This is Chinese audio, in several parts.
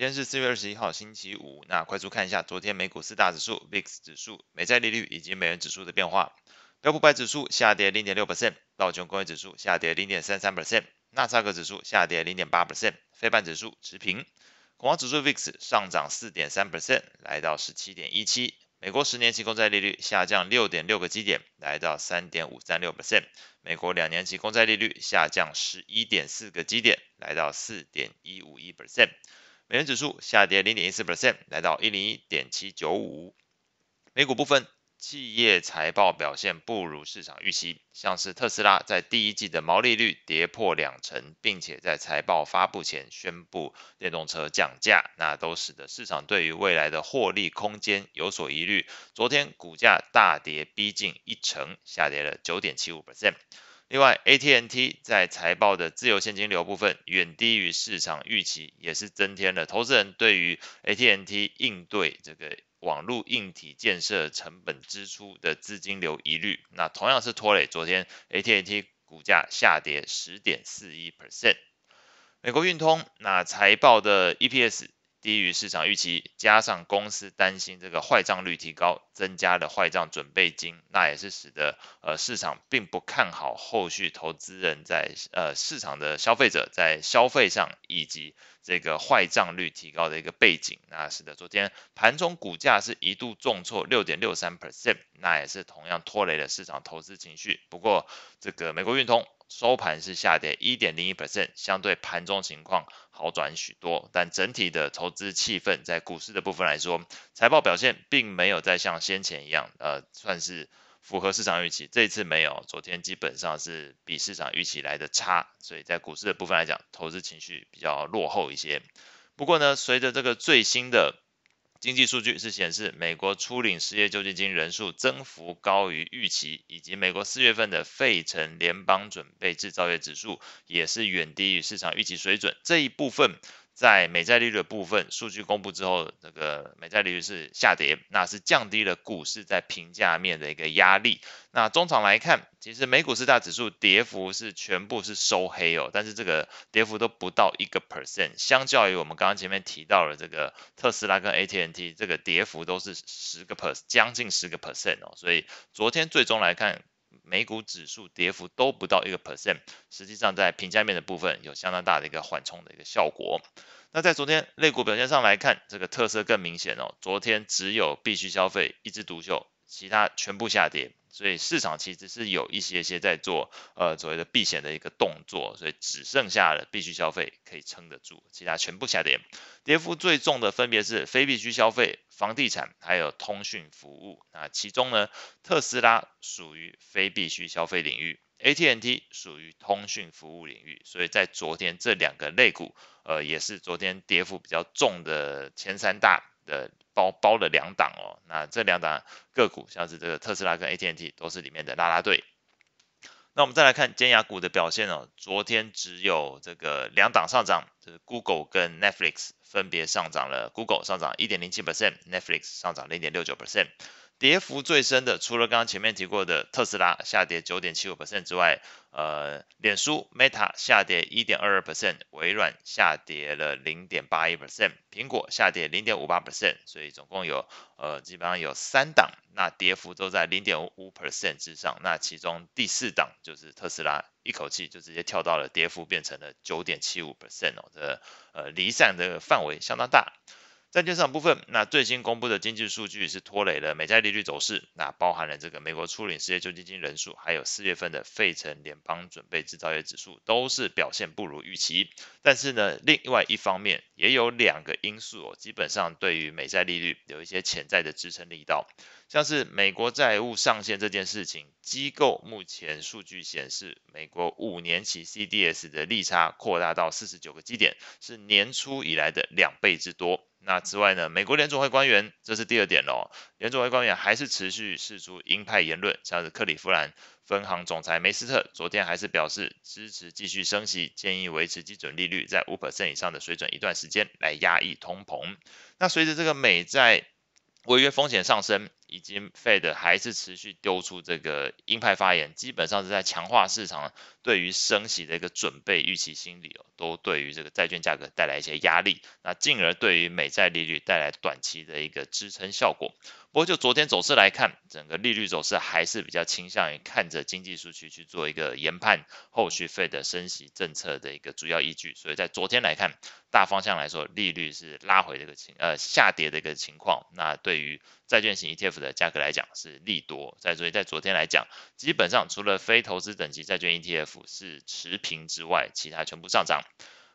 今天是四月二十一号，星期五。那快速看一下昨天美股四大指数、VIX 指数、美债利率以及美元指数的变化。标普百指数下跌零点六 percent，道琼工业指数下跌零点三三 percent，纳斯达克指数下跌零点八 percent，非半指数持平。恐慌指数 VIX 上涨四点三 percent，来到十七点一七。美国十年期公债利率下降六点六个基点，来到三点五三六 percent。美国两年期公债利率下降十一点四个基点，来到四点一五一 percent。美元指数下跌零点一四 percent，来到一零一点七九五。美股部分，企业财报表现不如市场预期，像是特斯拉在第一季的毛利率跌破两成，并且在财报发布前宣布电动车降价，那都使得市场对于未来的获利空间有所疑虑。昨天股价大跌逼近一成，下跌了九点七五 percent。另外，AT&T 在财报的自由现金流部分远低于市场预期，也是增添了投资人对于 AT&T 应对这个网络硬体建设成本支出的资金流疑虑。那同样是拖累昨天 AT&T 股价下跌十点四一 percent。美国运通那财报的 EPS。低于市场预期，加上公司担心这个坏账率提高，增加了坏账准备金，那也是使得呃市场并不看好后续投资人在呃市场的消费者在消费上以及这个坏账率提高的一个背景，那使得昨天盘中股价是一度重挫六点六三 percent，那也是同样拖累了市场投资情绪。不过这个美国运通。收盘是下跌一点零一 percent，相对盘中情况好转许多，但整体的投资气氛在股市的部分来说，财报表现并没有再像先前一样，呃，算是符合市场预期。这一次没有，昨天基本上是比市场预期来的差，所以在股市的部分来讲，投资情绪比较落后一些。不过呢，随着这个最新的。经济数据是显示，美国初领失业救济金人数增幅高于预期，以及美国四月份的费城联邦准备制造业指数也是远低于市场预期水准。这一部分。在美债利率的部分数据公布之后，这个美债利率是下跌，那是降低了股市在评价面的一个压力。那中场来看，其实美股四大指数跌幅是全部是收黑哦，但是这个跌幅都不到一个 percent，相较于我们刚刚前面提到的这个特斯拉跟 AT&T，这个跌幅都是十个 percent，将近十个 percent 哦，所以昨天最终来看。美股指数跌幅都不到一个 percent，实际上在平价面的部分有相当大的一个缓冲的一个效果。那在昨天类股表现上来看，这个特色更明显哦。昨天只有必须消费一枝独秀，其他全部下跌。所以市场其实是有一些些在做呃所谓的避险的一个动作，所以只剩下了必需消费可以撑得住，其他全部下跌。跌幅最重的分别是非必需消费、房地产还有通讯服务。那其中呢，特斯拉属于非必需消费领域，AT&T 属于通讯服务领域。所以在昨天这两个类股，呃，也是昨天跌幅比较重的前三大的。包包了两档哦。那这两档个股，像是这个特斯拉跟 AT&T，都是里面的拉拉队。那我们再来看尖牙股的表现哦，昨天只有这个两档上涨，就是 Google 跟 Netflix 分别上涨了，Google 上涨一点零七 percent，Netflix 上涨零点六九 percent。跌幅最深的，除了刚刚前面提过的特斯拉下跌九点七五 percent 之外，呃，脸书 Meta 下跌一点二二 percent，微软下跌了零点八一 percent，苹果下跌零点五八 percent，所以总共有呃基本上有三档，那跌幅都在零点五 percent 之上，那其中第四档就是特斯拉，一口气就直接跳到了跌幅变成了九点七五 percent 哦，这呃离散的范围相当大。债券市场部分，那最新公布的经济数据是拖累了美债利率走势，那包含了这个美国初领失业救济金人数，还有四月份的费城联邦准备制造业指数都是表现不如预期。但是呢，另外一方面也有两个因素哦，基本上对于美债利率有一些潜在的支撑力道，像是美国债务上限这件事情，机构目前数据显示，美国五年期 CDS 的利差扩大到四十九个基点，是年初以来的两倍之多。那之外呢，美国联储会官员，这是第二点喽。联储会官员还是持续释出鹰派言论，像是克里夫兰分行总裁梅斯特昨天还是表示支持继续升息，建议维持基准利率在五 percent 以上的水准一段时间来压抑通膨。那随着这个美债违约风险上升，以及 Fed 还是持续丢出这个鹰派发言，基本上是在强化市场对于升息的一个准备预期心理哦，都对于这个债券价格带来一些压力，那进而对于美债利率带来短期的一个支撑效果。不过就昨天走势来看，整个利率走势还是比较倾向于看着经济数据去做一个研判，后续 Fed 升息政策的一个主要依据。所以在昨天来看，大方向来说，利率是拉回这个情呃下跌的一个情况。那对于债券型 ETF 的价格来讲是利多。在所以在昨天来讲，基本上除了非投资等级债券 ETF 是持平之外，其他全部上涨。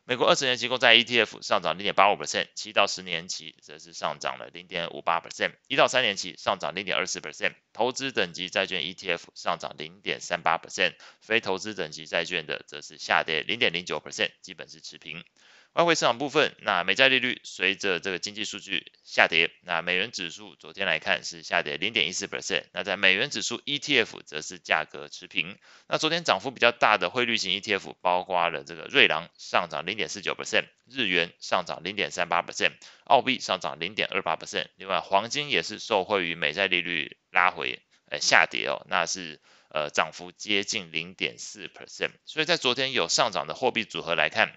美国二十年期公债 ETF 上涨零点八五 percent，七到十年期则是上涨了零点五八 percent，一到三年期上涨零点二四 percent，投资等级债券 ETF 上涨零点三八 percent，非投资等级债券的则是下跌零点零九 percent，基本是持平。外汇市场部分，那美债利率随着这个经济数据下跌，那美元指数昨天来看是下跌零点一四 percent，那在美元指数 ETF 则是价格持平。那昨天涨幅比较大的汇率型 ETF 包括了这个瑞郎上涨零点四九 percent，日元上涨零点三八 percent，澳币上涨零点二八 percent。另外，黄金也是受惠于美债利率拉回，呃下跌哦，那是呃涨幅接近零点四 percent。所以在昨天有上涨的货币组合来看。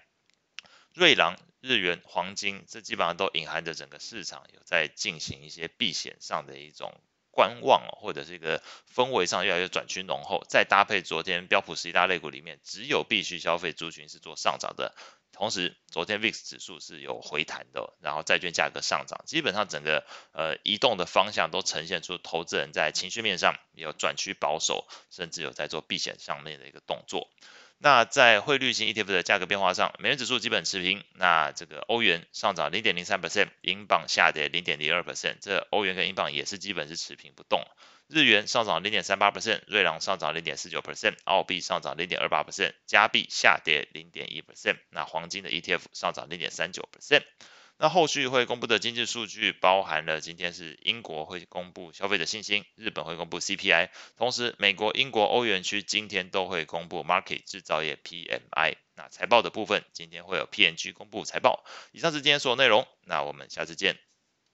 瑞郎、日元、黄金，这基本上都隐含着整个市场有在进行一些避险上的一种观望，或者是一个氛围上越来越转趋浓厚。再搭配昨天标普十一大类股里面，只有必需消费族群是做上涨的。同时，昨天 VIX 指数是有回弹的，然后债券价格上涨，基本上整个呃移动的方向都呈现出投资人在情绪面上有转趋保守，甚至有在做避险上面的一个动作。那在汇率型 ETF 的价格变化上，美元指数基本持平。那这个欧元上涨零点零三 percent，英镑下跌零点零二 percent，这欧元跟英镑也是基本是持平不动。日元上涨零点三八 percent，瑞郎上涨零点四九 percent，澳币上涨零点二八 percent，加币下跌零点一 percent。那黄金的 ETF 上涨零点三九 percent。那后续会公布的经济数据包含了今天是英国会公布消费者信心，日本会公布 CPI，同时美国、英国、欧元区今天都会公布 market 制造业 PMI。那财报的部分今天会有 P&G 公布财报。以上是今天所有内容，那我们下次见。